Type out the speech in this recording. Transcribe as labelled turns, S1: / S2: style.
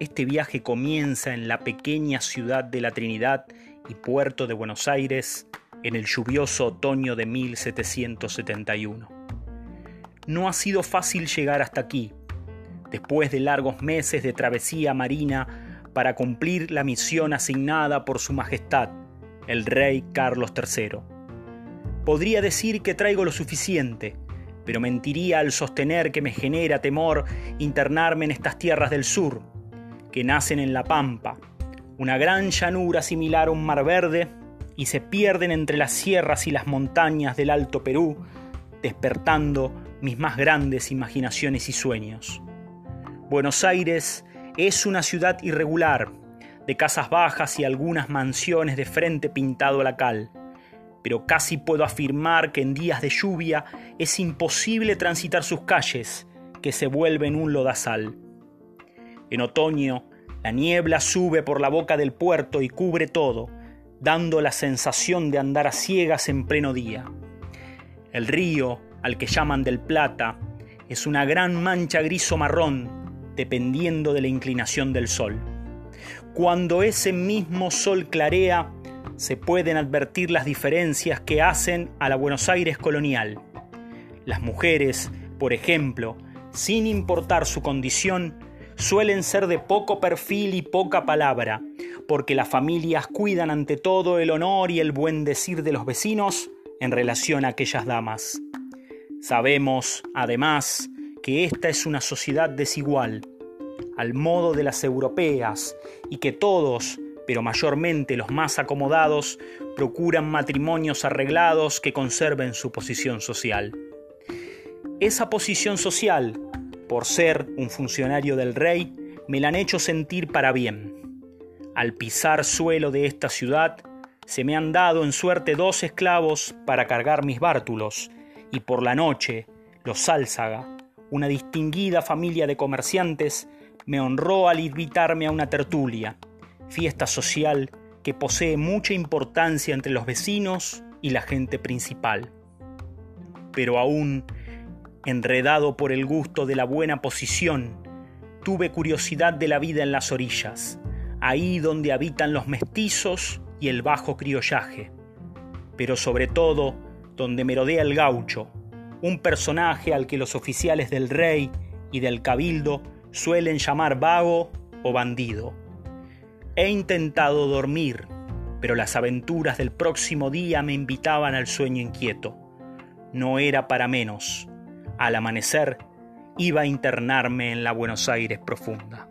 S1: Este viaje comienza en la pequeña ciudad de la Trinidad y puerto de Buenos Aires en el lluvioso otoño de 1771. No ha sido fácil llegar hasta aquí, después de largos meses de travesía marina para cumplir la misión asignada por Su Majestad, el Rey Carlos III. Podría decir que traigo lo suficiente, pero mentiría al sostener que me genera temor internarme en estas tierras del sur, que nacen en la pampa, una gran llanura similar a un mar verde, y se pierden entre las sierras y las montañas del Alto Perú, despertando mis más grandes imaginaciones y sueños. Buenos Aires es una ciudad irregular, de casas bajas y algunas mansiones de frente pintado a la cal, pero casi puedo afirmar que en días de lluvia es imposible transitar sus calles, que se vuelven un lodazal. En otoño, la niebla sube por la boca del puerto y cubre todo, dando la sensación de andar a ciegas en pleno día. El río, al que llaman del Plata, es una gran mancha gris o marrón, dependiendo de la inclinación del sol. Cuando ese mismo sol clarea, se pueden advertir las diferencias que hacen a la Buenos Aires colonial. Las mujeres, por ejemplo, sin importar su condición, suelen ser de poco perfil y poca palabra, porque las familias cuidan ante todo el honor y el buen decir de los vecinos en relación a aquellas damas. Sabemos, además, que esta es una sociedad desigual, al modo de las europeas, y que todos, pero mayormente los más acomodados, procuran matrimonios arreglados que conserven su posición social. Esa posición social, por ser un funcionario del rey, me la han hecho sentir para bien. Al pisar suelo de esta ciudad, se me han dado en suerte dos esclavos para cargar mis bártulos, y por la noche, los Sálzaga, una distinguida familia de comerciantes, me honró al invitarme a una tertulia, fiesta social que posee mucha importancia entre los vecinos y la gente principal. Pero aún enredado por el gusto de la buena posición, tuve curiosidad de la vida en las orillas, ahí donde habitan los mestizos y el bajo criollaje, pero sobre todo donde merodea el gaucho, un personaje al que los oficiales del rey y del cabildo suelen llamar vago o bandido. He intentado dormir, pero las aventuras del próximo día me invitaban al sueño inquieto. No era para menos al amanecer iba a internarme en la Buenos Aires profunda.